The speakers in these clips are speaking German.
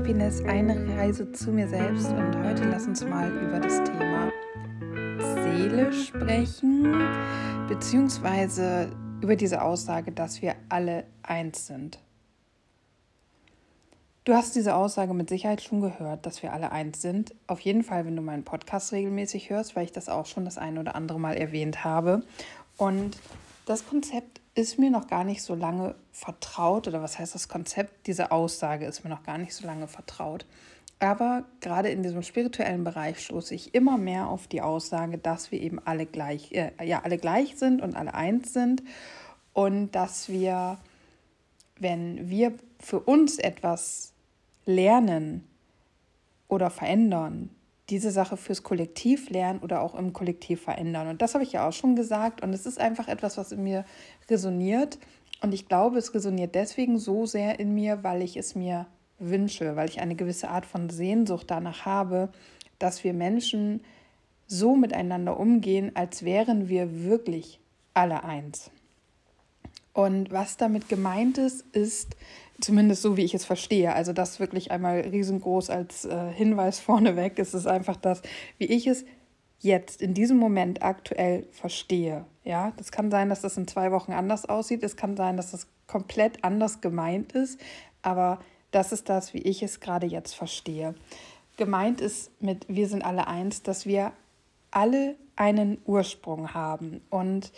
Happiness, eine Reise zu mir selbst und heute lass uns mal über das Thema Seele sprechen, beziehungsweise über diese Aussage, dass wir alle eins sind. Du hast diese Aussage mit Sicherheit schon gehört, dass wir alle eins sind. Auf jeden Fall, wenn du meinen Podcast regelmäßig hörst, weil ich das auch schon das ein oder andere Mal erwähnt habe. Und das Konzept ist mir noch gar nicht so lange vertraut, oder was heißt das Konzept? Diese Aussage ist mir noch gar nicht so lange vertraut. Aber gerade in diesem spirituellen Bereich stoße ich immer mehr auf die Aussage, dass wir eben alle gleich, äh, ja, alle gleich sind und alle eins sind. Und dass wir, wenn wir für uns etwas lernen oder verändern, diese Sache fürs Kollektiv lernen oder auch im Kollektiv verändern. Und das habe ich ja auch schon gesagt. Und es ist einfach etwas, was in mir resoniert. Und ich glaube, es resoniert deswegen so sehr in mir, weil ich es mir wünsche, weil ich eine gewisse Art von Sehnsucht danach habe, dass wir Menschen so miteinander umgehen, als wären wir wirklich alle eins. Und was damit gemeint ist, ist, zumindest so wie ich es verstehe, also das wirklich einmal riesengroß als äh, Hinweis vorneweg, ist es einfach das, wie ich es jetzt in diesem Moment aktuell verstehe. Ja, das kann sein, dass das in zwei Wochen anders aussieht. Es kann sein, dass das komplett anders gemeint ist. Aber das ist das, wie ich es gerade jetzt verstehe. Gemeint ist mit wir sind alle eins, dass wir alle einen Ursprung haben. Und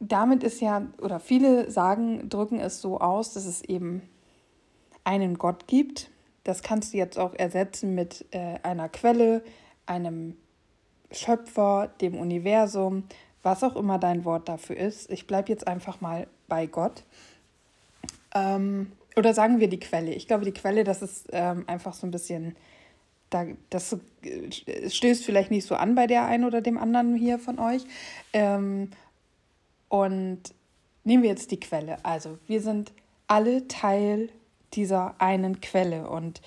damit ist ja, oder viele sagen, drücken es so aus, dass es eben einen Gott gibt. Das kannst du jetzt auch ersetzen mit äh, einer Quelle, einem Schöpfer, dem Universum, was auch immer dein Wort dafür ist. Ich bleibe jetzt einfach mal bei Gott. Ähm, oder sagen wir die Quelle. Ich glaube, die Quelle, das ist ähm, einfach so ein bisschen, da, das äh, stößt vielleicht nicht so an bei der einen oder dem anderen hier von euch. Ähm, und nehmen wir jetzt die Quelle. Also wir sind alle Teil dieser einen Quelle und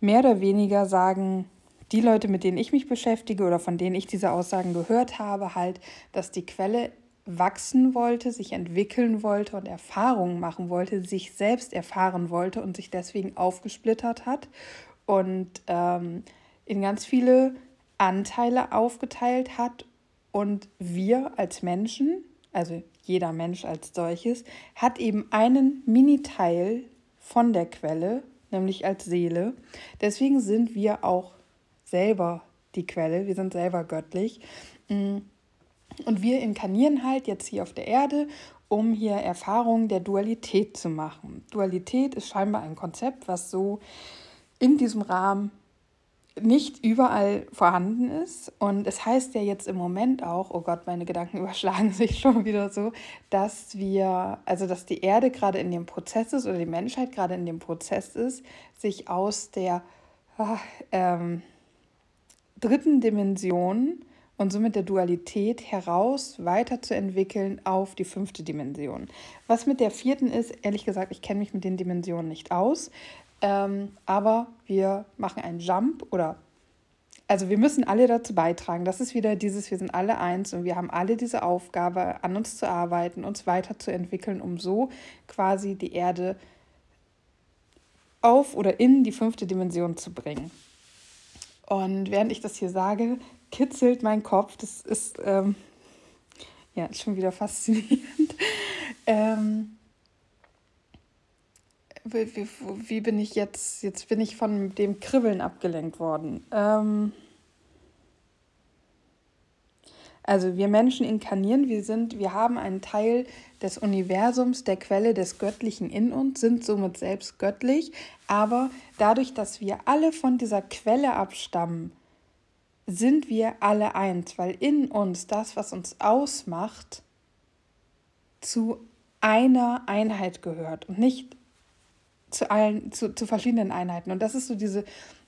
mehr oder weniger sagen die Leute, mit denen ich mich beschäftige oder von denen ich diese Aussagen gehört habe, halt, dass die Quelle wachsen wollte, sich entwickeln wollte und Erfahrungen machen wollte, sich selbst erfahren wollte und sich deswegen aufgesplittert hat und ähm, in ganz viele Anteile aufgeteilt hat. Und wir als Menschen, also jeder Mensch als solches, hat eben einen Mini-Teil von der Quelle, nämlich als Seele. Deswegen sind wir auch selber die Quelle, wir sind selber göttlich. Mm. Und wir inkarnieren halt jetzt hier auf der Erde, um hier Erfahrungen der Dualität zu machen. Dualität ist scheinbar ein Konzept, was so in diesem Rahmen nicht überall vorhanden ist. Und es heißt ja jetzt im Moment auch, oh Gott, meine Gedanken überschlagen sich schon wieder so, dass wir, also dass die Erde gerade in dem Prozess ist oder die Menschheit gerade in dem Prozess ist, sich aus der ach, ähm, dritten Dimension und somit der Dualität heraus weiterzuentwickeln auf die fünfte Dimension. Was mit der vierten ist, ehrlich gesagt, ich kenne mich mit den Dimensionen nicht aus. Ähm, aber wir machen einen Jump oder also wir müssen alle dazu beitragen. Das ist wieder dieses, wir sind alle eins und wir haben alle diese Aufgabe, an uns zu arbeiten, uns weiterzuentwickeln, um so quasi die Erde auf oder in die fünfte Dimension zu bringen. Und während ich das hier sage, kitzelt mein Kopf. Das ist ähm, ja schon wieder faszinierend. ähm, wie, wie, wie, bin ich jetzt? Jetzt bin ich von dem Kribbeln abgelenkt worden. Ähm also wir Menschen inkarnieren, wir sind, wir haben einen Teil des Universums, der Quelle des Göttlichen in uns, sind somit selbst göttlich, aber dadurch, dass wir alle von dieser Quelle abstammen, sind wir alle eins, weil in uns das, was uns ausmacht, zu einer Einheit gehört und nicht zu allen, zu, zu verschiedenen Einheiten. Und das ist so diese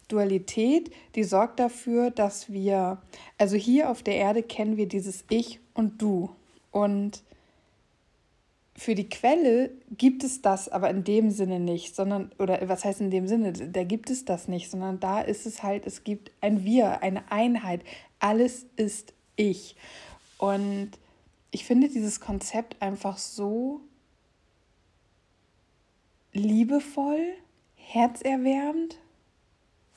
Dualität, die sorgt dafür, dass wir, also hier auf der Erde kennen wir dieses Ich und Du. Und für die Quelle gibt es das aber in dem Sinne nicht, sondern, oder was heißt in dem Sinne, da gibt es das nicht, sondern da ist es halt, es gibt ein Wir, eine Einheit. Alles ist ich. Und ich finde dieses Konzept einfach so liebevoll, herzerwärmend,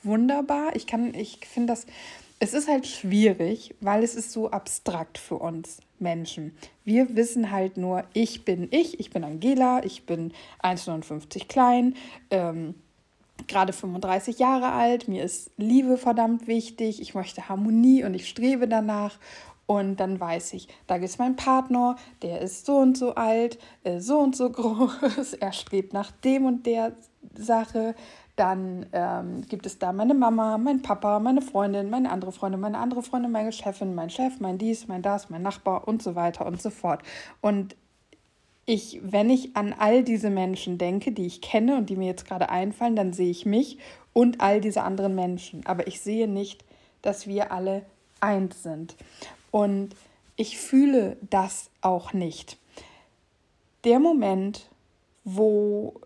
wunderbar. Ich kann, ich finde das, es ist halt schwierig, weil es ist so abstrakt für uns Menschen. Wir wissen halt nur, ich bin ich, ich bin Angela, ich bin 1,59 klein, ähm, gerade 35 Jahre alt, mir ist Liebe verdammt wichtig, ich möchte Harmonie und ich strebe danach. Und dann weiß ich, da ist mein Partner, der ist so und so alt, äh, so und so groß, er strebt nach dem und der Sache. Dann ähm, gibt es da meine Mama, mein Papa, meine Freundin, meine andere Freundin, meine andere Freundin, meine Chefin, mein Chef, mein dies, mein das, mein Nachbar und so weiter und so fort. Und ich, wenn ich an all diese Menschen denke, die ich kenne und die mir jetzt gerade einfallen, dann sehe ich mich und all diese anderen Menschen. Aber ich sehe nicht, dass wir alle eins sind. Und ich fühle das auch nicht. Der Moment, wo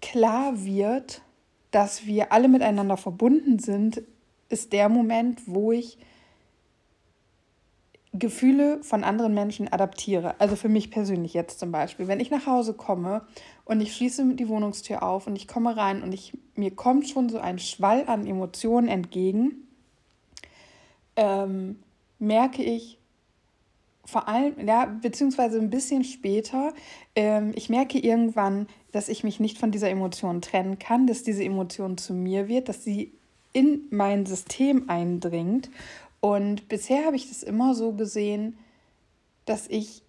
klar wird, dass wir alle miteinander verbunden sind, ist der Moment, wo ich Gefühle von anderen Menschen adaptiere. Also für mich persönlich jetzt zum Beispiel. Wenn ich nach Hause komme und ich schließe die Wohnungstür auf und ich komme rein und ich, mir kommt schon so ein Schwall an Emotionen entgegen, ähm, merke ich vor allem, ja, beziehungsweise ein bisschen später, ähm, ich merke irgendwann, dass ich mich nicht von dieser Emotion trennen kann, dass diese Emotion zu mir wird, dass sie in mein System eindringt und bisher habe ich das immer so gesehen, dass ich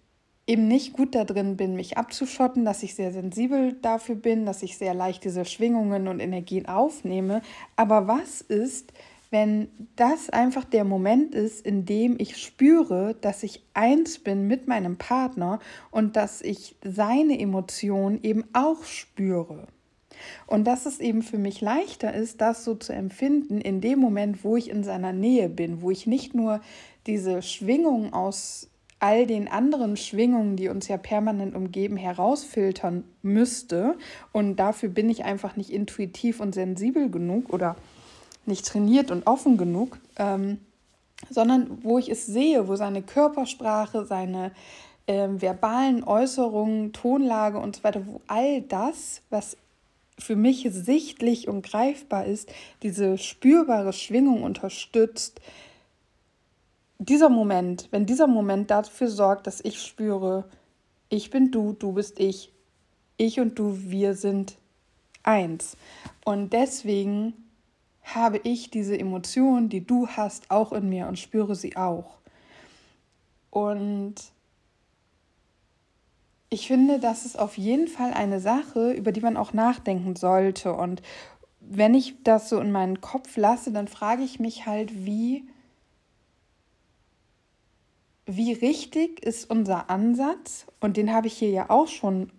eben nicht gut da drin bin, mich abzuschotten, dass ich sehr sensibel dafür bin, dass ich sehr leicht diese Schwingungen und Energien aufnehme. Aber was ist, wenn das einfach der Moment ist, in dem ich spüre, dass ich eins bin mit meinem Partner und dass ich seine Emotionen eben auch spüre? Und dass es eben für mich leichter ist, das so zu empfinden in dem Moment, wo ich in seiner Nähe bin, wo ich nicht nur diese Schwingung aus all den anderen Schwingungen, die uns ja permanent umgeben, herausfiltern müsste. Und dafür bin ich einfach nicht intuitiv und sensibel genug oder nicht trainiert und offen genug, ähm, sondern wo ich es sehe, wo seine Körpersprache, seine äh, verbalen Äußerungen, Tonlage und so weiter, wo all das, was für mich sichtlich und greifbar ist, diese spürbare Schwingung unterstützt, dieser Moment, wenn dieser Moment dafür sorgt, dass ich spüre, ich bin du, du bist ich, ich und du, wir sind eins. Und deswegen habe ich diese Emotion, die du hast, auch in mir und spüre sie auch. Und ich finde, das ist auf jeden Fall eine Sache, über die man auch nachdenken sollte. Und wenn ich das so in meinen Kopf lasse, dann frage ich mich halt, wie, wie richtig ist unser Ansatz, und den habe ich hier ja auch schon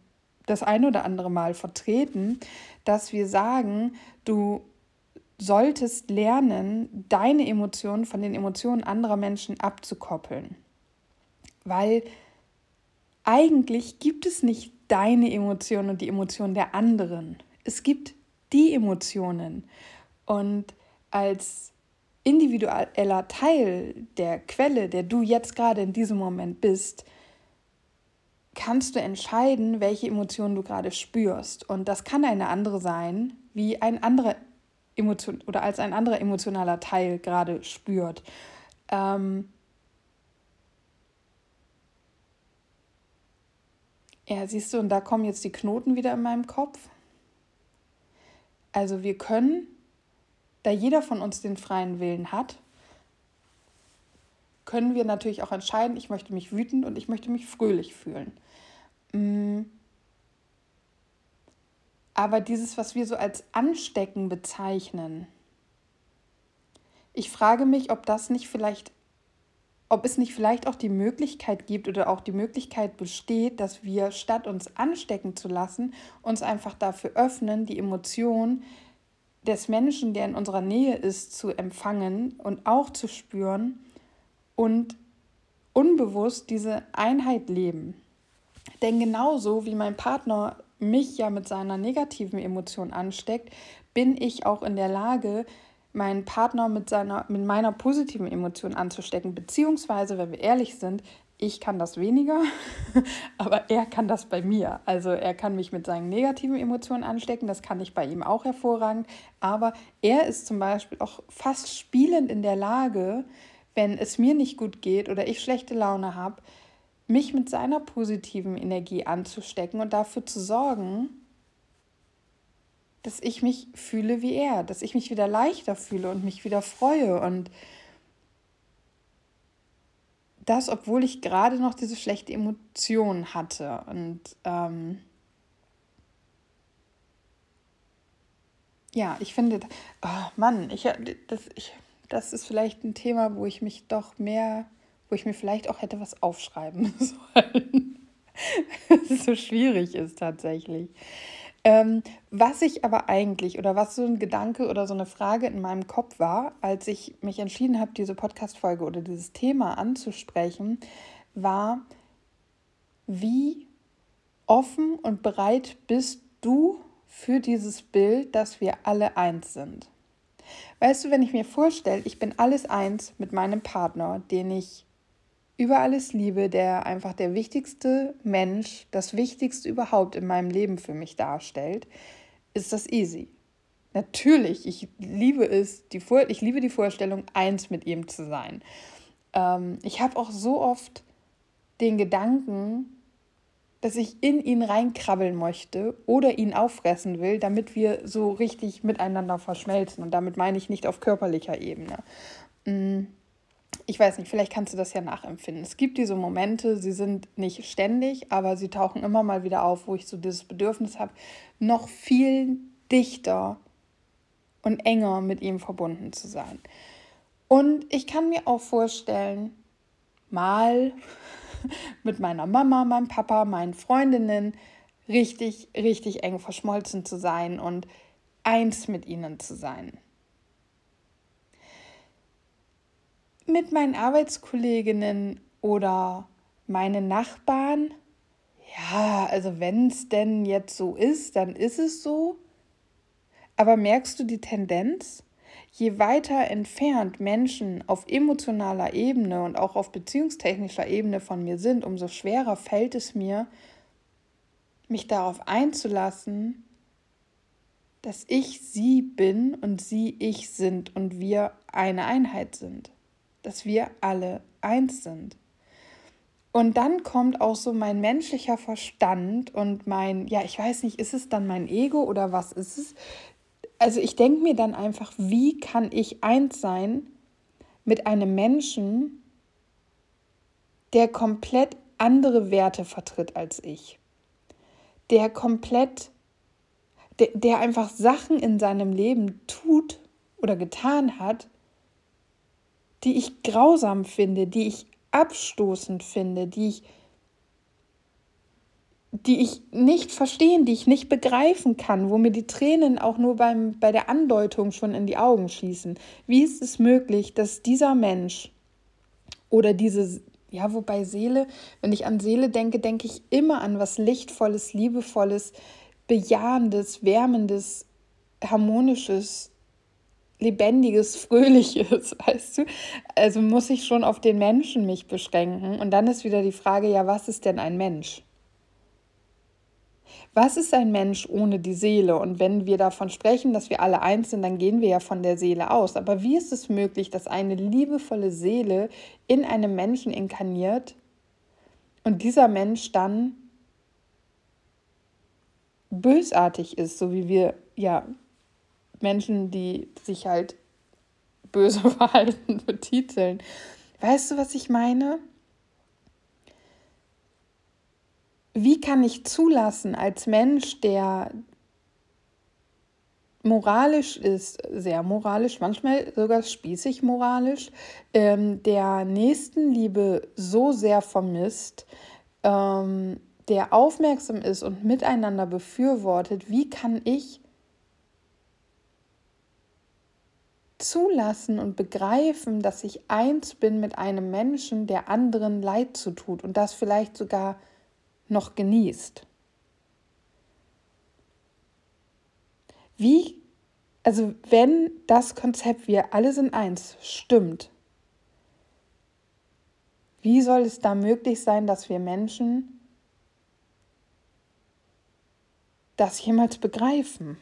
das ein oder andere Mal vertreten, dass wir sagen, du solltest lernen, deine Emotionen von den Emotionen anderer Menschen abzukoppeln. Weil eigentlich gibt es nicht deine Emotionen und die Emotionen der anderen. Es gibt die Emotionen. Und als individueller Teil der Quelle, der du jetzt gerade in diesem Moment bist, kannst du entscheiden, welche Emotionen du gerade spürst. Und das kann eine andere sein, wie ein anderer Emotion oder als ein anderer emotionaler Teil gerade spürt. Ähm, Ja, siehst du, und da kommen jetzt die Knoten wieder in meinem Kopf. Also wir können, da jeder von uns den freien Willen hat, können wir natürlich auch entscheiden, ich möchte mich wütend und ich möchte mich fröhlich fühlen. Mm. Aber dieses, was wir so als Anstecken bezeichnen, ich frage mich, ob das nicht vielleicht ob es nicht vielleicht auch die Möglichkeit gibt oder auch die Möglichkeit besteht, dass wir statt uns anstecken zu lassen, uns einfach dafür öffnen, die Emotion des Menschen, der in unserer Nähe ist, zu empfangen und auch zu spüren und unbewusst diese Einheit leben. Denn genauso wie mein Partner mich ja mit seiner negativen Emotion ansteckt, bin ich auch in der Lage, meinen Partner mit, seiner, mit meiner positiven Emotion anzustecken. Beziehungsweise, wenn wir ehrlich sind, ich kann das weniger, aber er kann das bei mir. Also er kann mich mit seinen negativen Emotionen anstecken, das kann ich bei ihm auch hervorragend. Aber er ist zum Beispiel auch fast spielend in der Lage, wenn es mir nicht gut geht oder ich schlechte Laune habe, mich mit seiner positiven Energie anzustecken und dafür zu sorgen, dass ich mich fühle wie er, dass ich mich wieder leichter fühle und mich wieder freue und das, obwohl ich gerade noch diese schlechte Emotion hatte. Und ähm, ja, ich finde, oh Mann, ich, das, ich, das ist vielleicht ein Thema, wo ich mich doch mehr, wo ich mir vielleicht auch hätte was aufschreiben sollen. es so schwierig ist tatsächlich. Ähm, was ich aber eigentlich oder was so ein Gedanke oder so eine Frage in meinem Kopf war, als ich mich entschieden habe, diese Podcast-Folge oder dieses Thema anzusprechen, war, wie offen und bereit bist du für dieses Bild, dass wir alle eins sind. Weißt du, wenn ich mir vorstelle, ich bin alles eins mit meinem Partner, den ich über alles liebe, der einfach der wichtigste Mensch, das Wichtigste überhaupt in meinem Leben für mich darstellt, ist das easy. Natürlich, ich liebe es, die Vor ich liebe die Vorstellung, eins mit ihm zu sein. Ähm, ich habe auch so oft den Gedanken, dass ich in ihn reinkrabbeln möchte oder ihn auffressen will, damit wir so richtig miteinander verschmelzen. Und damit meine ich nicht auf körperlicher Ebene. Mm ich weiß nicht, vielleicht kannst du das ja nachempfinden. Es gibt diese Momente, sie sind nicht ständig, aber sie tauchen immer mal wieder auf, wo ich so dieses Bedürfnis habe, noch viel dichter und enger mit ihm verbunden zu sein. Und ich kann mir auch vorstellen, mal mit meiner Mama, meinem Papa, meinen Freundinnen richtig, richtig eng verschmolzen zu sein und eins mit ihnen zu sein. Mit meinen Arbeitskolleginnen oder meinen Nachbarn, ja, also wenn es denn jetzt so ist, dann ist es so. Aber merkst du die Tendenz? Je weiter entfernt Menschen auf emotionaler Ebene und auch auf beziehungstechnischer Ebene von mir sind, umso schwerer fällt es mir, mich darauf einzulassen, dass ich sie bin und sie ich sind und wir eine Einheit sind dass wir alle eins sind. Und dann kommt auch so mein menschlicher Verstand und mein, ja, ich weiß nicht, ist es dann mein Ego oder was ist es? Also ich denke mir dann einfach, wie kann ich eins sein mit einem Menschen, der komplett andere Werte vertritt als ich, der komplett, der, der einfach Sachen in seinem Leben tut oder getan hat, die ich grausam finde, die ich abstoßend finde, die ich, die ich nicht verstehen, die ich nicht begreifen kann, wo mir die Tränen auch nur beim, bei der Andeutung schon in die Augen schießen. Wie ist es möglich, dass dieser Mensch oder diese, ja, wobei Seele, wenn ich an Seele denke, denke ich immer an was Lichtvolles, Liebevolles, Bejahendes, Wärmendes, Harmonisches, Lebendiges, Fröhliches, weißt du? Also muss ich schon auf den Menschen mich beschränken. Und dann ist wieder die Frage, ja, was ist denn ein Mensch? Was ist ein Mensch ohne die Seele? Und wenn wir davon sprechen, dass wir alle eins sind, dann gehen wir ja von der Seele aus. Aber wie ist es möglich, dass eine liebevolle Seele in einem Menschen inkarniert und dieser Mensch dann bösartig ist, so wie wir ja Menschen, die sich halt böse verhalten, betiteln. Weißt du, was ich meine? Wie kann ich zulassen als Mensch, der moralisch ist, sehr moralisch, manchmal sogar spießig moralisch, ähm, der Nächstenliebe so sehr vermisst, ähm, der aufmerksam ist und miteinander befürwortet, wie kann ich zulassen und begreifen, dass ich eins bin mit einem Menschen, der anderen Leid zu tut und das vielleicht sogar noch genießt. Wie, also wenn das Konzept, wir alle sind eins, stimmt, Wie soll es da möglich sein, dass wir Menschen das jemals begreifen?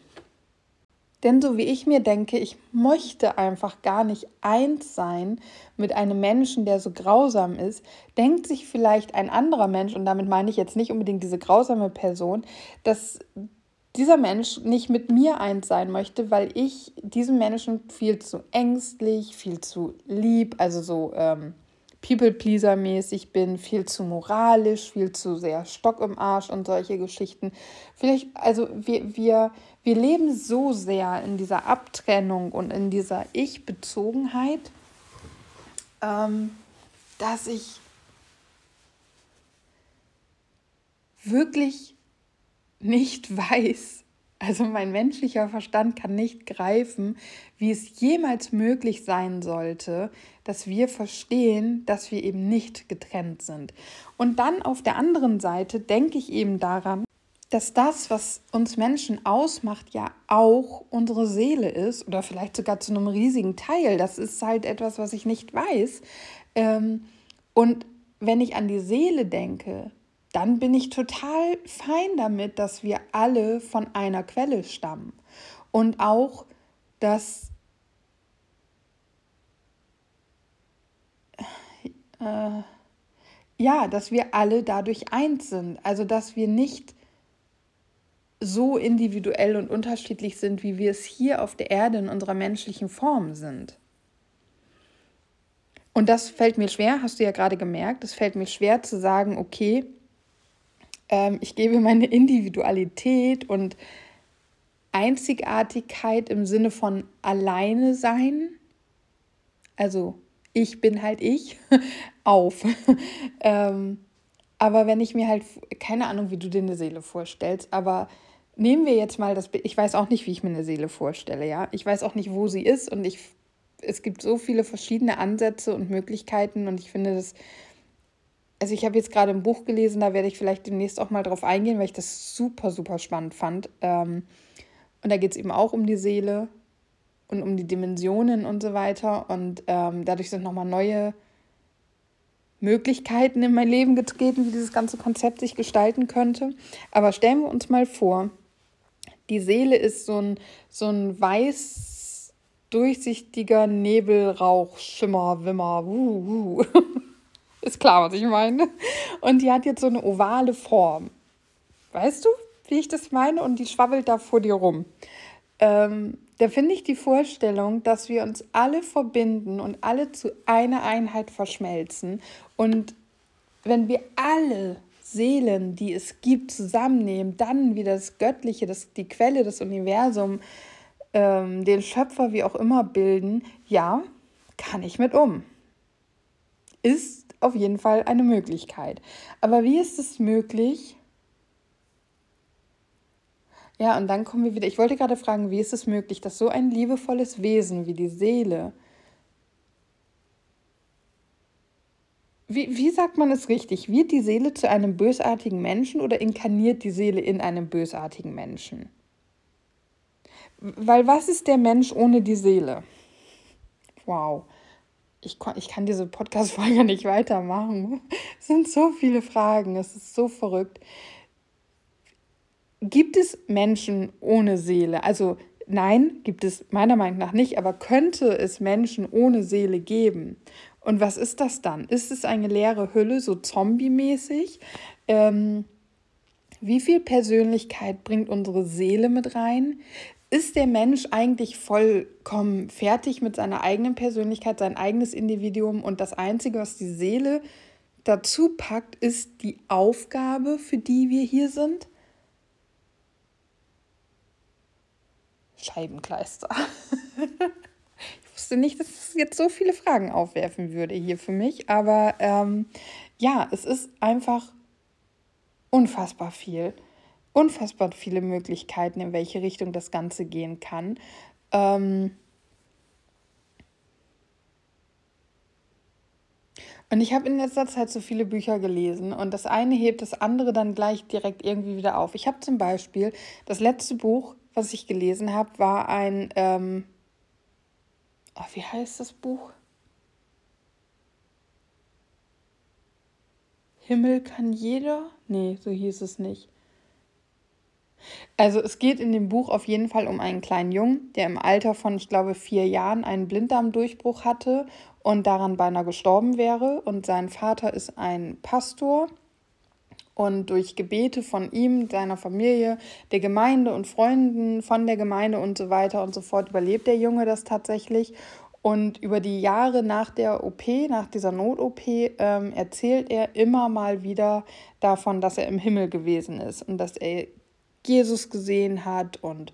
Denn so wie ich mir denke, ich möchte einfach gar nicht eins sein mit einem Menschen, der so grausam ist, denkt sich vielleicht ein anderer Mensch, und damit meine ich jetzt nicht unbedingt diese grausame Person, dass dieser Mensch nicht mit mir eins sein möchte, weil ich diesem Menschen viel zu ängstlich, viel zu lieb, also so ähm, People-Pleaser-mäßig bin, viel zu moralisch, viel zu sehr Stock im Arsch und solche Geschichten. Vielleicht, also wir, wir, wir leben so sehr in dieser Abtrennung und in dieser Ich-Bezogenheit, ähm, dass ich wirklich nicht weiß, also mein menschlicher Verstand kann nicht greifen, wie es jemals möglich sein sollte, dass wir verstehen, dass wir eben nicht getrennt sind. Und dann auf der anderen Seite denke ich eben daran, dass das, was uns Menschen ausmacht, ja auch unsere Seele ist oder vielleicht sogar zu einem riesigen Teil. Das ist halt etwas, was ich nicht weiß. Ähm, und wenn ich an die Seele denke, dann bin ich total fein damit, dass wir alle von einer Quelle stammen. Und auch, dass äh, ja, dass wir alle dadurch eins sind. Also dass wir nicht so individuell und unterschiedlich sind, wie wir es hier auf der Erde in unserer menschlichen Form sind. Und das fällt mir schwer, hast du ja gerade gemerkt, es fällt mir schwer zu sagen, okay, ähm, ich gebe meine Individualität und Einzigartigkeit im Sinne von alleine sein, also ich bin halt ich, auf. ähm, aber wenn ich mir halt, keine Ahnung, wie du dir eine Seele vorstellst, aber nehmen wir jetzt mal das, ich weiß auch nicht, wie ich mir eine Seele vorstelle, ja. Ich weiß auch nicht, wo sie ist und ich, es gibt so viele verschiedene Ansätze und Möglichkeiten und ich finde das also ich habe jetzt gerade ein Buch gelesen, da werde ich vielleicht demnächst auch mal drauf eingehen, weil ich das super, super spannend fand. Ähm, und da geht es eben auch um die Seele und um die Dimensionen und so weiter. Und ähm, dadurch sind nochmal neue Möglichkeiten in mein Leben getreten, wie dieses ganze Konzept sich gestalten könnte. Aber stellen wir uns mal vor, die Seele ist so ein, so ein weiß durchsichtiger Nebelrauch, Schimmer, Wimmer, wuh, wuh. Ist klar, was ich meine. Und die hat jetzt so eine ovale Form. Weißt du, wie ich das meine? Und die schwabbelt da vor dir rum. Ähm, da finde ich die Vorstellung, dass wir uns alle verbinden und alle zu einer Einheit verschmelzen. Und wenn wir alle Seelen, die es gibt, zusammennehmen, dann wie das Göttliche, das, die Quelle, das Universum, ähm, den Schöpfer, wie auch immer bilden, ja, kann ich mit um. Ist auf jeden Fall eine Möglichkeit. Aber wie ist es möglich? Ja, und dann kommen wir wieder. Ich wollte gerade fragen, wie ist es möglich, dass so ein liebevolles Wesen wie die Seele, wie, wie sagt man es richtig? Wird die Seele zu einem bösartigen Menschen oder inkarniert die Seele in einem bösartigen Menschen? Weil was ist der Mensch ohne die Seele? Wow ich, ich kann diese Podcast-Folge nicht weitermachen. Es sind so viele Fragen, es ist so verrückt. Gibt es Menschen ohne Seele? Also nein, gibt es meiner Meinung nach nicht, aber könnte es Menschen ohne Seele geben? Und was ist das dann? Ist es eine leere Hülle, so zombie-mäßig? Ähm, wie viel Persönlichkeit bringt unsere Seele mit rein? ist der Mensch eigentlich vollkommen fertig mit seiner eigenen Persönlichkeit, sein eigenes Individuum und das Einzige, was die Seele dazu packt, ist die Aufgabe, für die wir hier sind? Scheibenkleister. ich wusste nicht, dass es jetzt so viele Fragen aufwerfen würde hier für mich, aber ähm, ja, es ist einfach unfassbar viel unfassbar viele Möglichkeiten, in welche Richtung das Ganze gehen kann. Ähm und ich habe in letzter Zeit so viele Bücher gelesen und das eine hebt das andere dann gleich direkt irgendwie wieder auf. Ich habe zum Beispiel das letzte Buch, was ich gelesen habe, war ein, ähm oh, wie heißt das Buch? Himmel kann jeder? Nee, so hieß es nicht. Also es geht in dem Buch auf jeden Fall um einen kleinen Jungen, der im Alter von, ich glaube, vier Jahren einen Blinddarmdurchbruch hatte und daran beinahe gestorben wäre. Und sein Vater ist ein Pastor. Und durch Gebete von ihm, seiner Familie, der Gemeinde und Freunden von der Gemeinde und so weiter und so fort überlebt der Junge das tatsächlich. Und über die Jahre nach der OP, nach dieser Not-OP, ähm, erzählt er immer mal wieder davon, dass er im Himmel gewesen ist und dass er Jesus gesehen hat und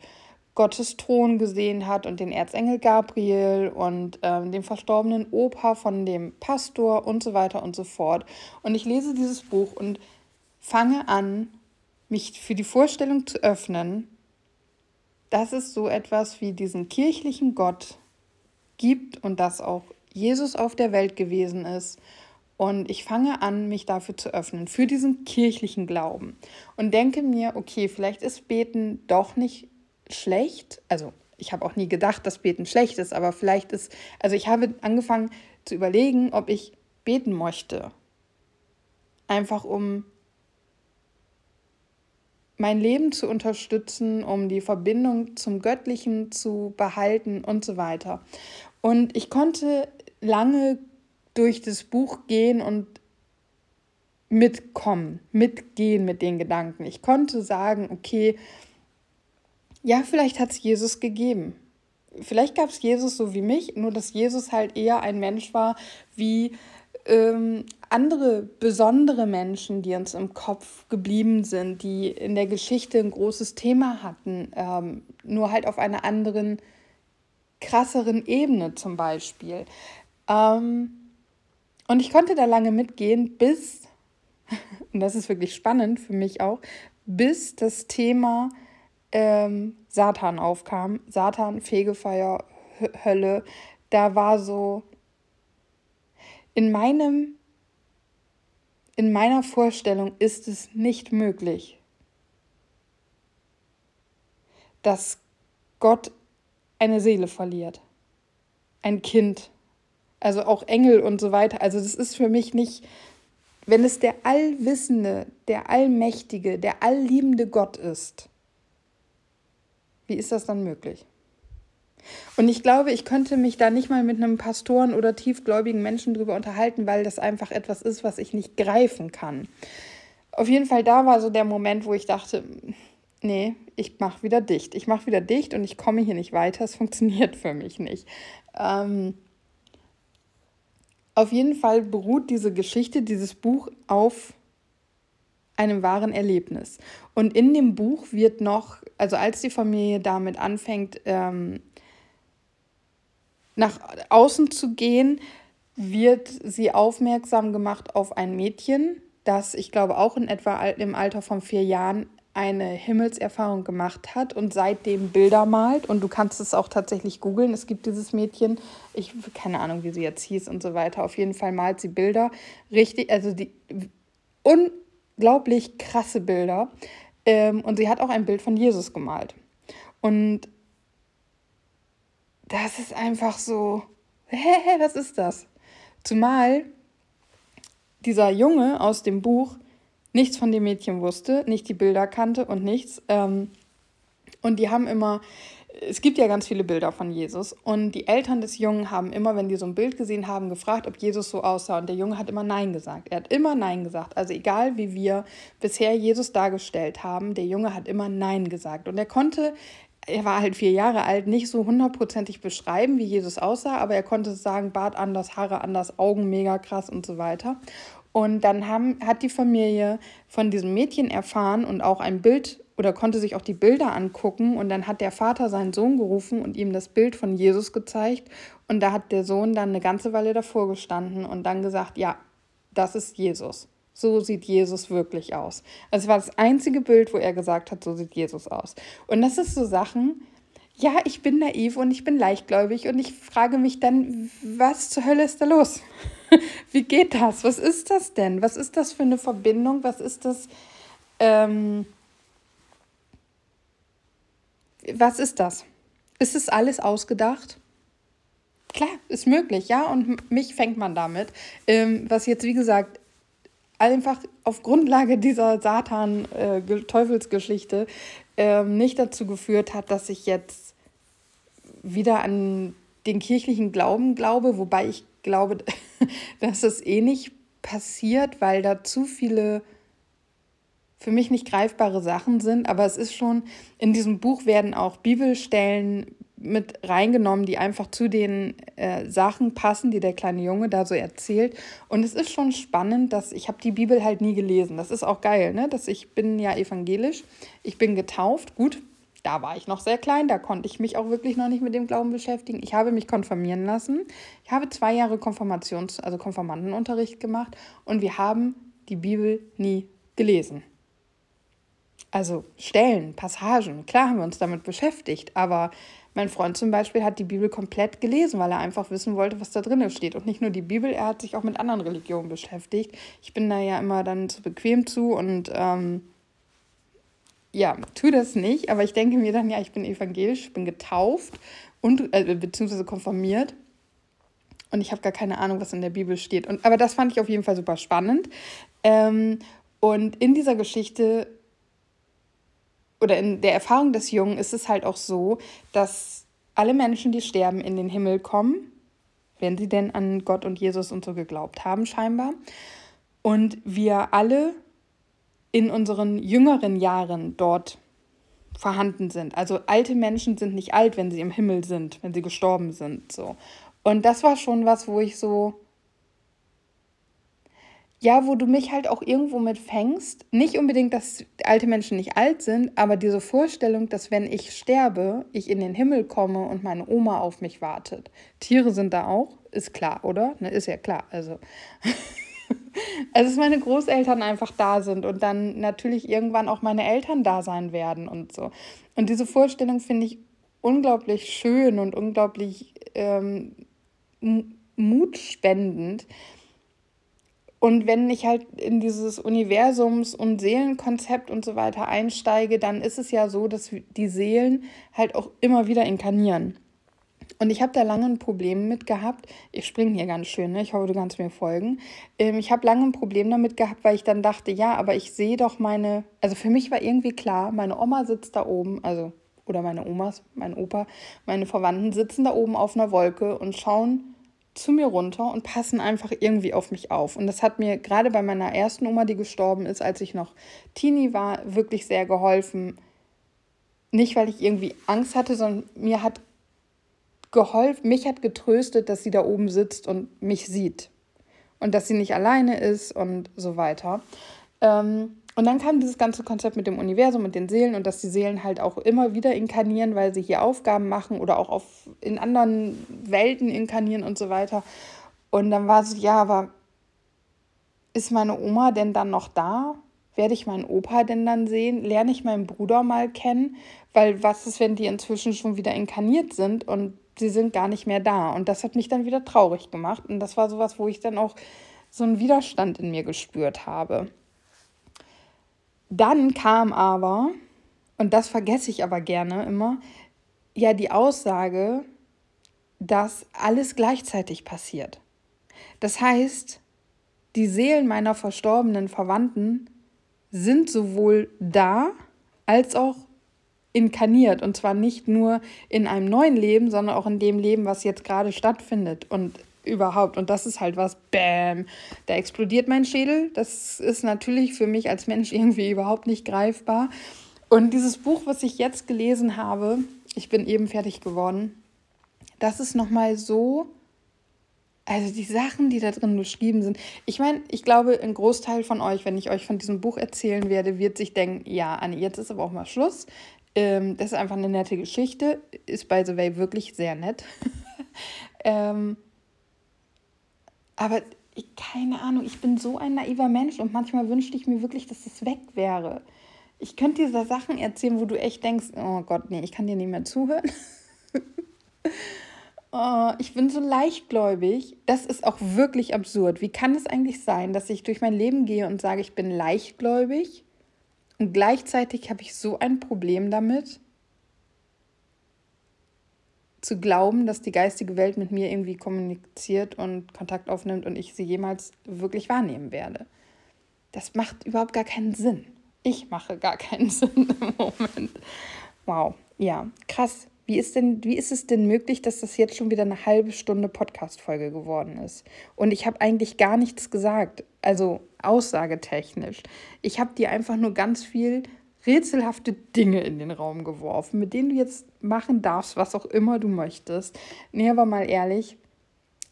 Gottes Thron gesehen hat und den Erzengel Gabriel und ähm, den verstorbenen Opa von dem Pastor und so weiter und so fort. Und ich lese dieses Buch und fange an, mich für die Vorstellung zu öffnen, dass es so etwas wie diesen kirchlichen Gott gibt und dass auch Jesus auf der Welt gewesen ist und ich fange an, mich dafür zu öffnen, für diesen kirchlichen Glauben. Und denke mir, okay, vielleicht ist Beten doch nicht schlecht. Also ich habe auch nie gedacht, dass Beten schlecht ist, aber vielleicht ist, also ich habe angefangen zu überlegen, ob ich beten möchte. Einfach um mein Leben zu unterstützen, um die Verbindung zum Göttlichen zu behalten und so weiter. Und ich konnte lange durch das Buch gehen und mitkommen, mitgehen mit den Gedanken. Ich konnte sagen, okay, ja, vielleicht hat es Jesus gegeben. Vielleicht gab es Jesus so wie mich, nur dass Jesus halt eher ein Mensch war wie ähm, andere besondere Menschen, die uns im Kopf geblieben sind, die in der Geschichte ein großes Thema hatten, ähm, nur halt auf einer anderen, krasseren Ebene zum Beispiel. Ähm, und ich konnte da lange mitgehen, bis, und das ist wirklich spannend für mich auch, bis das Thema ähm, Satan aufkam. Satan, Fegefeuer, Hölle. Da war so in meinem in meiner Vorstellung ist es nicht möglich, dass Gott eine Seele verliert, ein Kind also auch Engel und so weiter. Also das ist für mich nicht, wenn es der allwissende, der allmächtige, der allliebende Gott ist, wie ist das dann möglich? Und ich glaube, ich könnte mich da nicht mal mit einem Pastoren oder tiefgläubigen Menschen drüber unterhalten, weil das einfach etwas ist, was ich nicht greifen kann. Auf jeden Fall, da war so der Moment, wo ich dachte, nee, ich mache wieder dicht. Ich mache wieder dicht und ich komme hier nicht weiter. Es funktioniert für mich nicht. Ähm, auf jeden Fall beruht diese Geschichte, dieses Buch auf einem wahren Erlebnis. Und in dem Buch wird noch, also als die Familie damit anfängt, ähm, nach außen zu gehen, wird sie aufmerksam gemacht auf ein Mädchen, das ich glaube auch in etwa im Alter von vier Jahren eine Himmelserfahrung gemacht hat und seitdem Bilder malt. Und du kannst es auch tatsächlich googeln. Es gibt dieses Mädchen, ich keine Ahnung, wie sie jetzt hieß und so weiter. Auf jeden Fall malt sie Bilder. Richtig, also die unglaublich krasse Bilder. Ähm, und sie hat auch ein Bild von Jesus gemalt. Und das ist einfach so, hä, was ist das? Zumal dieser Junge aus dem Buch nichts von dem Mädchen wusste, nicht die Bilder kannte und nichts. Ähm, und die haben immer, es gibt ja ganz viele Bilder von Jesus. Und die Eltern des Jungen haben immer, wenn die so ein Bild gesehen haben, gefragt, ob Jesus so aussah. Und der Junge hat immer Nein gesagt. Er hat immer Nein gesagt. Also egal, wie wir bisher Jesus dargestellt haben, der Junge hat immer Nein gesagt. Und er konnte er war halt vier Jahre alt, nicht so hundertprozentig beschreiben, wie Jesus aussah, aber er konnte sagen, Bart anders, Haare anders, Augen mega krass und so weiter. Und dann haben, hat die Familie von diesem Mädchen erfahren und auch ein Bild oder konnte sich auch die Bilder angucken. Und dann hat der Vater seinen Sohn gerufen und ihm das Bild von Jesus gezeigt. Und da hat der Sohn dann eine ganze Weile davor gestanden und dann gesagt, ja, das ist Jesus. So sieht Jesus wirklich aus. Also es war das einzige Bild, wo er gesagt hat, so sieht Jesus aus. Und das ist so Sachen, ja, ich bin naiv und ich bin leichtgläubig und ich frage mich dann, was zur Hölle ist da los? Wie geht das? Was ist das denn? Was ist das für eine Verbindung? Was ist das? Ähm, was ist das? Ist es alles ausgedacht? Klar, ist möglich, ja. Und mich fängt man damit. Ähm, was jetzt, wie gesagt, einfach auf Grundlage dieser Satan-Teufelsgeschichte äh, äh, nicht dazu geführt hat, dass ich jetzt wieder an den kirchlichen Glauben glaube, wobei ich glaube, dass es eh nicht passiert, weil da zu viele für mich nicht greifbare Sachen sind. Aber es ist schon, in diesem Buch werden auch Bibelstellen mit reingenommen, die einfach zu den äh, Sachen passen, die der kleine Junge da so erzählt. Und es ist schon spannend, dass ich habe die Bibel halt nie gelesen. Das ist auch geil, ne? Dass ich bin ja evangelisch, ich bin getauft. Gut, da war ich noch sehr klein, da konnte ich mich auch wirklich noch nicht mit dem Glauben beschäftigen. Ich habe mich konfirmieren lassen. Ich habe zwei Jahre Konfirmations-, also Konfirmandenunterricht gemacht und wir haben die Bibel nie gelesen. Also Stellen, Passagen, klar haben wir uns damit beschäftigt, aber mein Freund zum Beispiel hat die Bibel komplett gelesen, weil er einfach wissen wollte, was da drin steht. Und nicht nur die Bibel, er hat sich auch mit anderen Religionen beschäftigt. Ich bin da ja immer dann zu bequem zu und ähm, ja, tu das nicht. Aber ich denke mir dann, ja, ich bin evangelisch, ich bin getauft und äh, beziehungsweise konfirmiert. Und ich habe gar keine Ahnung, was in der Bibel steht. Und, aber das fand ich auf jeden Fall super spannend. Ähm, und in dieser Geschichte oder in der Erfahrung des Jungen ist es halt auch so, dass alle Menschen, die sterben, in den Himmel kommen, wenn sie denn an Gott und Jesus und so geglaubt haben, scheinbar. Und wir alle in unseren jüngeren Jahren dort vorhanden sind. Also alte Menschen sind nicht alt, wenn sie im Himmel sind, wenn sie gestorben sind. So. Und das war schon was, wo ich so ja, wo du mich halt auch irgendwo mit fängst. Nicht unbedingt, dass alte Menschen nicht alt sind, aber diese Vorstellung, dass wenn ich sterbe, ich in den Himmel komme und meine Oma auf mich wartet. Tiere sind da auch, ist klar, oder? Ne, ist ja klar. Also. also, dass meine Großeltern einfach da sind und dann natürlich irgendwann auch meine Eltern da sein werden und so. Und diese Vorstellung finde ich unglaublich schön und unglaublich ähm, mutspendend und wenn ich halt in dieses Universums- und Seelenkonzept und so weiter einsteige, dann ist es ja so, dass die Seelen halt auch immer wieder inkarnieren. Und ich habe da lange ein Problem mit gehabt. Ich springe hier ganz schön, ne? ich hoffe, du kannst mir folgen. Ähm, ich habe lange ein Problem damit gehabt, weil ich dann dachte, ja, aber ich sehe doch meine, also für mich war irgendwie klar, meine Oma sitzt da oben, also oder meine Omas, mein Opa, meine Verwandten sitzen da oben auf einer Wolke und schauen zu mir runter und passen einfach irgendwie auf mich auf. Und das hat mir gerade bei meiner ersten Oma, die gestorben ist, als ich noch Teenie war, wirklich sehr geholfen. Nicht, weil ich irgendwie Angst hatte, sondern mir hat geholfen, mich hat getröstet, dass sie da oben sitzt und mich sieht. Und dass sie nicht alleine ist und so weiter. Ähm, und dann kam dieses ganze Konzept mit dem Universum und den Seelen und dass die Seelen halt auch immer wieder inkarnieren, weil sie hier Aufgaben machen oder auch auf, in anderen Welten inkarnieren und so weiter. Und dann war es ja, aber ist meine Oma denn dann noch da? Werde ich meinen Opa denn dann sehen? Lerne ich meinen Bruder mal kennen? Weil was ist, wenn die inzwischen schon wieder inkarniert sind und sie sind gar nicht mehr da? Und das hat mich dann wieder traurig gemacht. Und das war sowas, wo ich dann auch so einen Widerstand in mir gespürt habe. Dann kam aber, und das vergesse ich aber gerne immer, ja die Aussage, dass alles gleichzeitig passiert. Das heißt, die Seelen meiner verstorbenen Verwandten sind sowohl da als auch inkarniert. Und zwar nicht nur in einem neuen Leben, sondern auch in dem Leben, was jetzt gerade stattfindet. Und überhaupt. Und das ist halt was, bam, da explodiert mein Schädel. Das ist natürlich für mich als Mensch irgendwie überhaupt nicht greifbar. Und dieses Buch, was ich jetzt gelesen habe, ich bin eben fertig geworden, das ist nochmal so, also die Sachen, die da drin beschrieben sind. Ich meine, ich glaube, ein Großteil von euch, wenn ich euch von diesem Buch erzählen werde, wird sich denken, ja, Anni, jetzt ist aber auch mal Schluss. Ähm, das ist einfach eine nette Geschichte. Ist, by the way, wirklich sehr nett. ähm, aber ich, keine Ahnung, ich bin so ein naiver Mensch und manchmal wünschte ich mir wirklich, dass es weg wäre. Ich könnte dir Sachen erzählen, wo du echt denkst, oh Gott, nee, ich kann dir nicht mehr zuhören. oh, ich bin so leichtgläubig. Das ist auch wirklich absurd. Wie kann es eigentlich sein, dass ich durch mein Leben gehe und sage, ich bin leichtgläubig und gleichzeitig habe ich so ein Problem damit, zu glauben, dass die geistige Welt mit mir irgendwie kommuniziert und Kontakt aufnimmt und ich sie jemals wirklich wahrnehmen werde. das macht überhaupt gar keinen Sinn. Ich mache gar keinen Sinn im Moment. Wow, ja, krass. Wie ist, denn, wie ist es denn möglich, dass das jetzt schon wieder eine halbe Stunde Podcast-Folge geworden ist? Und ich habe eigentlich gar nichts gesagt, also aussagetechnisch. Ich habe dir einfach nur ganz viel rätselhafte Dinge in den Raum geworfen, mit denen du jetzt machen darfst, was auch immer du möchtest. Nee, aber mal ehrlich,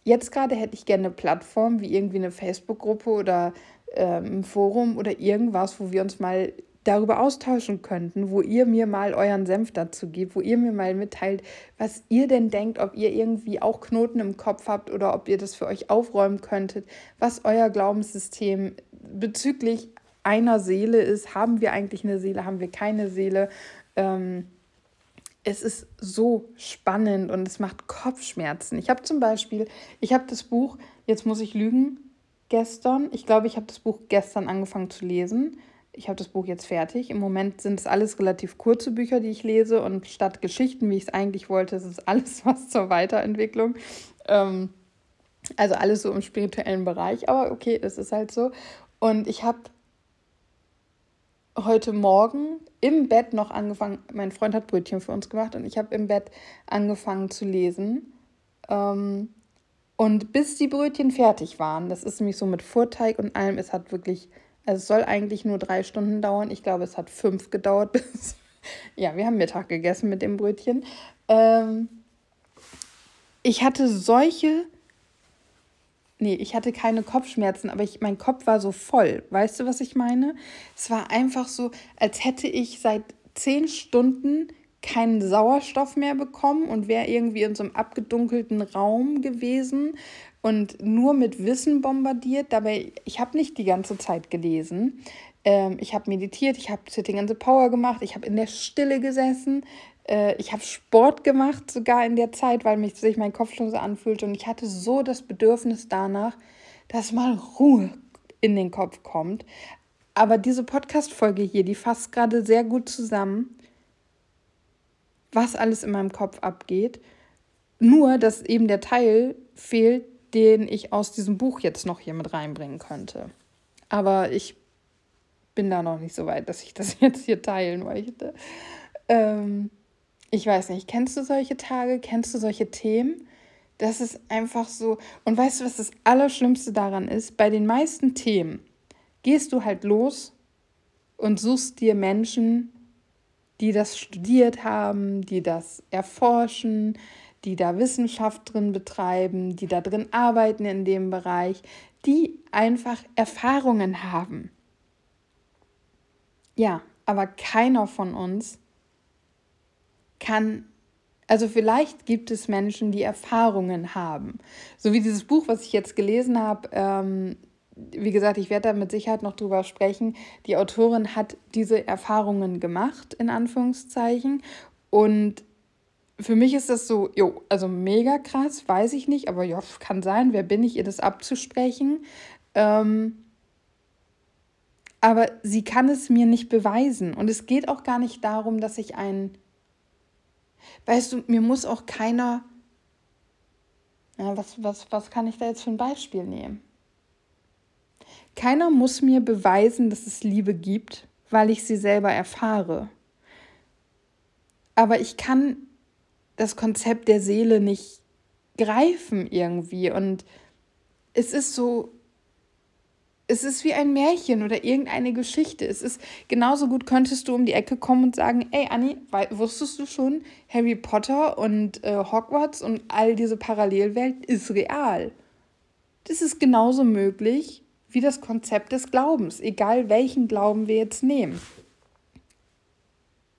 jetzt gerade hätte ich gerne eine Plattform wie irgendwie eine Facebook-Gruppe oder ähm, ein Forum oder irgendwas, wo wir uns mal darüber austauschen könnten, wo ihr mir mal euren Senf dazu gebt, wo ihr mir mal mitteilt, was ihr denn denkt, ob ihr irgendwie auch Knoten im Kopf habt oder ob ihr das für euch aufräumen könntet, was euer Glaubenssystem bezüglich einer Seele ist. Haben wir eigentlich eine Seele? Haben wir keine Seele? Ähm, es ist so spannend und es macht Kopfschmerzen. Ich habe zum Beispiel, ich habe das Buch, jetzt muss ich lügen, gestern, ich glaube, ich habe das Buch gestern angefangen zu lesen. Ich habe das Buch jetzt fertig. Im Moment sind es alles relativ kurze Bücher, die ich lese und statt Geschichten, wie ich es eigentlich wollte, ist es alles was zur Weiterentwicklung. Ähm, also alles so im spirituellen Bereich, aber okay, es ist halt so. Und ich habe heute Morgen im Bett noch angefangen, mein Freund hat Brötchen für uns gemacht und ich habe im Bett angefangen zu lesen. Ähm, und bis die Brötchen fertig waren, das ist nämlich so mit Vorteig und allem, es hat wirklich, also es soll eigentlich nur drei Stunden dauern. Ich glaube, es hat fünf gedauert bis, ja, wir haben Mittag gegessen mit dem Brötchen. Ähm, ich hatte solche nee, ich hatte keine Kopfschmerzen, aber ich, mein Kopf war so voll. Weißt du, was ich meine? Es war einfach so, als hätte ich seit zehn Stunden keinen Sauerstoff mehr bekommen und wäre irgendwie in so einem abgedunkelten Raum gewesen und nur mit Wissen bombardiert. Dabei, ich habe nicht die ganze Zeit gelesen. Ähm, ich habe meditiert, ich habe Sitting in the Power gemacht, ich habe in der Stille gesessen, äh, ich habe Sport gemacht, sogar in der Zeit, weil mich sich mein Kopf schon so anfühlte. Und ich hatte so das Bedürfnis danach, dass mal Ruhe in den Kopf kommt. Aber diese Podcast-Folge hier, die fasst gerade sehr gut zusammen, was alles in meinem Kopf abgeht. Nur, dass eben der Teil fehlt, den ich aus diesem Buch jetzt noch hier mit reinbringen könnte. Aber ich bin da noch nicht so weit, dass ich das jetzt hier teilen möchte. Ähm, ich weiß nicht, kennst du solche Tage, kennst du solche Themen? Das ist einfach so. Und weißt du, was das Allerschlimmste daran ist? Bei den meisten Themen gehst du halt los und suchst dir Menschen, die das studiert haben, die das erforschen, die da Wissenschaft drin betreiben, die da drin arbeiten in dem Bereich, die einfach Erfahrungen haben. Ja, aber keiner von uns kann, also vielleicht gibt es Menschen, die Erfahrungen haben. So wie dieses Buch, was ich jetzt gelesen habe, ähm, wie gesagt, ich werde da mit Sicherheit noch drüber sprechen. Die Autorin hat diese Erfahrungen gemacht, in Anführungszeichen. Und für mich ist das so, jo, also mega krass, weiß ich nicht, aber ja, kann sein, wer bin ich, ihr das abzusprechen. Ähm, aber sie kann es mir nicht beweisen. Und es geht auch gar nicht darum, dass ich ein Weißt du, mir muss auch keiner. Ja, was, was, was kann ich da jetzt für ein Beispiel nehmen? Keiner muss mir beweisen, dass es Liebe gibt, weil ich sie selber erfahre. Aber ich kann das Konzept der Seele nicht greifen irgendwie. Und es ist so es ist wie ein Märchen oder irgendeine Geschichte. Es ist genauso gut, könntest du um die Ecke kommen und sagen, ey Anni, wusstest du schon, Harry Potter und äh, Hogwarts und all diese Parallelwelt ist real. Das ist genauso möglich wie das Konzept des Glaubens, egal welchen Glauben wir jetzt nehmen.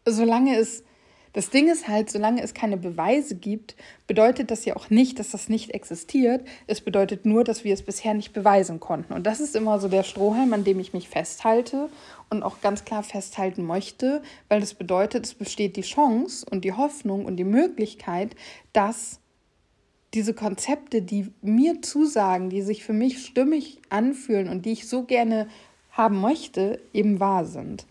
Solange es das Ding ist halt, solange es keine Beweise gibt, bedeutet das ja auch nicht, dass das nicht existiert. Es bedeutet nur, dass wir es bisher nicht beweisen konnten. Und das ist immer so der Strohhalm, an dem ich mich festhalte und auch ganz klar festhalten möchte, weil das bedeutet, es besteht die Chance und die Hoffnung und die Möglichkeit, dass diese Konzepte, die mir zusagen, die sich für mich stimmig anfühlen und die ich so gerne haben möchte, eben wahr sind.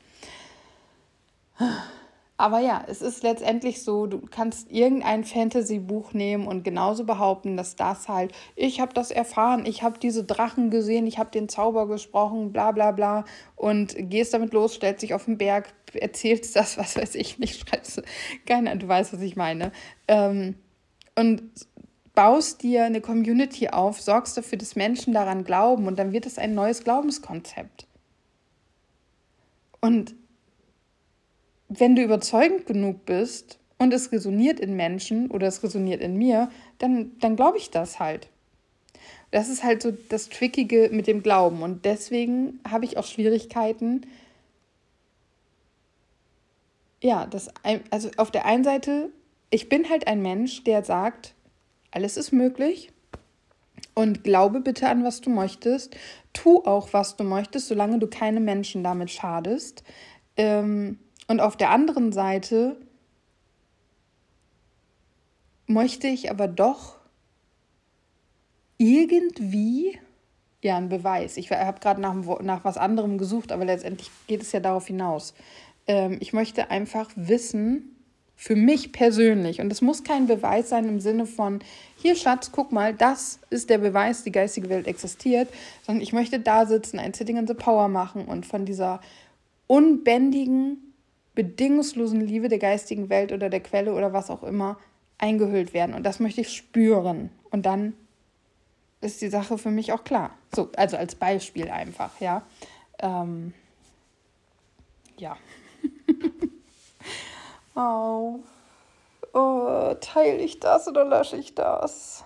Aber ja, es ist letztendlich so, du kannst irgendein Fantasy-Buch nehmen und genauso behaupten, dass das halt, ich habe das erfahren, ich habe diese Drachen gesehen, ich habe den Zauber gesprochen, bla bla bla und gehst damit los, stellst dich auf den Berg, erzählst das, was weiß ich nicht, schreibst keiner, du weißt, was ich meine. Ähm, und baust dir eine Community auf, sorgst dafür, dass Menschen daran glauben und dann wird es ein neues Glaubenskonzept. Und wenn du überzeugend genug bist und es resoniert in Menschen oder es resoniert in mir, dann, dann glaube ich das halt. Das ist halt so das Trickige mit dem Glauben. Und deswegen habe ich auch Schwierigkeiten. Ja, das, also auf der einen Seite, ich bin halt ein Mensch, der sagt, alles ist möglich. Und glaube bitte an, was du möchtest. Tu auch, was du möchtest, solange du keine Menschen damit schadest. Ähm, und auf der anderen Seite möchte ich aber doch irgendwie, ja, einen Beweis. Ich habe gerade nach, nach was anderem gesucht, aber letztendlich geht es ja darauf hinaus. Ähm, ich möchte einfach wissen, für mich persönlich, und es muss kein Beweis sein im Sinne von, hier Schatz, guck mal, das ist der Beweis, die geistige Welt existiert, sondern ich möchte da sitzen, ein Sitting in the Power machen und von dieser unbändigen bedingungslosen Liebe der geistigen Welt oder der Quelle oder was auch immer eingehüllt werden. Und das möchte ich spüren. Und dann ist die Sache für mich auch klar. So, also als Beispiel einfach, ja. Ähm, ja. oh. oh, teile ich das oder lösche ich das?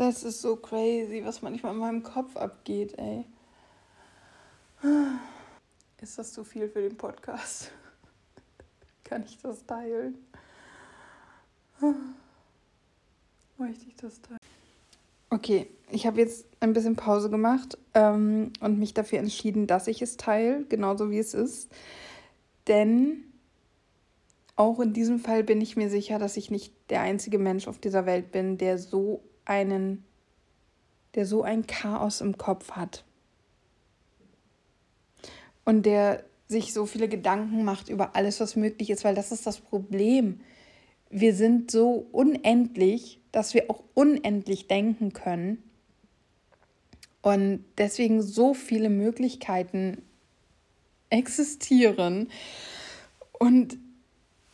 Das ist so crazy, was manchmal in meinem Kopf abgeht, ey. Ist das zu viel für den Podcast? Kann ich das teilen? Möchte ich das teilen? Okay, ich habe jetzt ein bisschen Pause gemacht ähm, und mich dafür entschieden, dass ich es teile, genauso wie es ist. Denn auch in diesem Fall bin ich mir sicher, dass ich nicht der einzige Mensch auf dieser Welt bin, der so einen, der so ein Chaos im Kopf hat. Und der sich so viele Gedanken macht über alles, was möglich ist, weil das ist das Problem. Wir sind so unendlich, dass wir auch unendlich denken können. Und deswegen so viele Möglichkeiten existieren. Und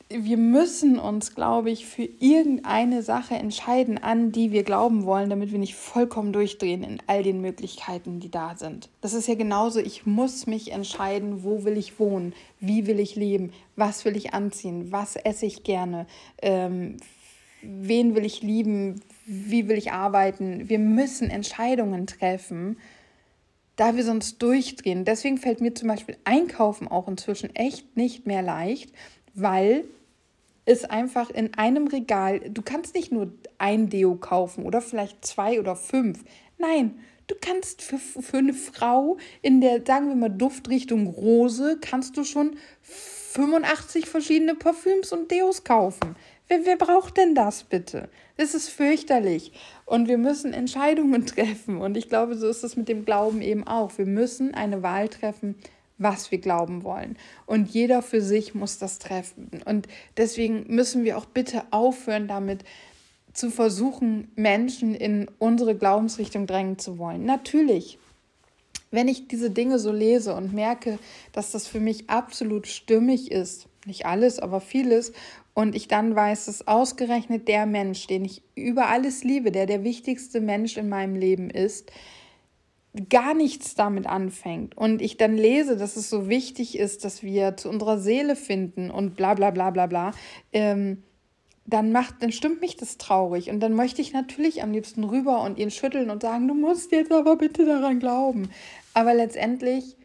wir müssen uns, glaube ich, für irgendeine Sache entscheiden, an die wir glauben wollen, damit wir nicht vollkommen durchdrehen in all den Möglichkeiten, die da sind. Das ist ja genauso, ich muss mich entscheiden, wo will ich wohnen, wie will ich leben, was will ich anziehen, was esse ich gerne, ähm, wen will ich lieben, wie will ich arbeiten. Wir müssen Entscheidungen treffen, da wir sonst durchdrehen. Deswegen fällt mir zum Beispiel Einkaufen auch inzwischen echt nicht mehr leicht, weil ist einfach in einem Regal, du kannst nicht nur ein Deo kaufen oder vielleicht zwei oder fünf. Nein, du kannst für, für eine Frau in der, sagen wir mal, Duftrichtung Rose, kannst du schon 85 verschiedene Parfüms und Deos kaufen. Wer, wer braucht denn das bitte? Das ist fürchterlich. Und wir müssen Entscheidungen treffen. Und ich glaube, so ist es mit dem Glauben eben auch. Wir müssen eine Wahl treffen, was wir glauben wollen. Und jeder für sich muss das treffen. Und deswegen müssen wir auch bitte aufhören damit zu versuchen, Menschen in unsere Glaubensrichtung drängen zu wollen. Natürlich, wenn ich diese Dinge so lese und merke, dass das für mich absolut stimmig ist, nicht alles, aber vieles, und ich dann weiß, dass ausgerechnet der Mensch, den ich über alles liebe, der der wichtigste Mensch in meinem Leben ist, gar nichts damit anfängt und ich dann lese, dass es so wichtig ist, dass wir zu unserer Seele finden und bla bla bla bla bla, ähm, dann macht, dann stimmt mich das traurig und dann möchte ich natürlich am liebsten rüber und ihn schütteln und sagen, du musst jetzt aber bitte daran glauben. Aber letztendlich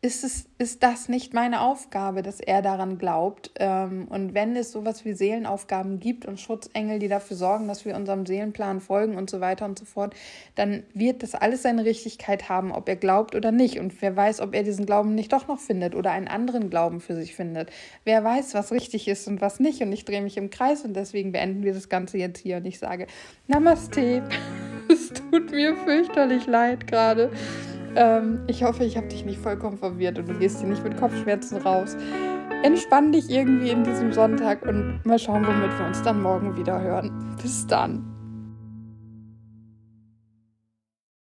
ist, es, ist das nicht meine Aufgabe, dass er daran glaubt. Ähm, und wenn es sowas wie Seelenaufgaben gibt und Schutzengel, die dafür sorgen, dass wir unserem Seelenplan folgen und so weiter und so fort, dann wird das alles seine Richtigkeit haben, ob er glaubt oder nicht. Und wer weiß, ob er diesen Glauben nicht doch noch findet oder einen anderen Glauben für sich findet. Wer weiß, was richtig ist und was nicht. Und ich drehe mich im Kreis und deswegen beenden wir das Ganze jetzt hier und ich sage Namaste. es tut mir fürchterlich leid gerade. Ähm, ich hoffe, ich habe dich nicht vollkommen verwirrt und du gehst hier nicht mit Kopfschmerzen raus. Entspann dich irgendwie in diesem Sonntag und mal schauen, womit wir uns dann morgen wieder hören. Bis dann.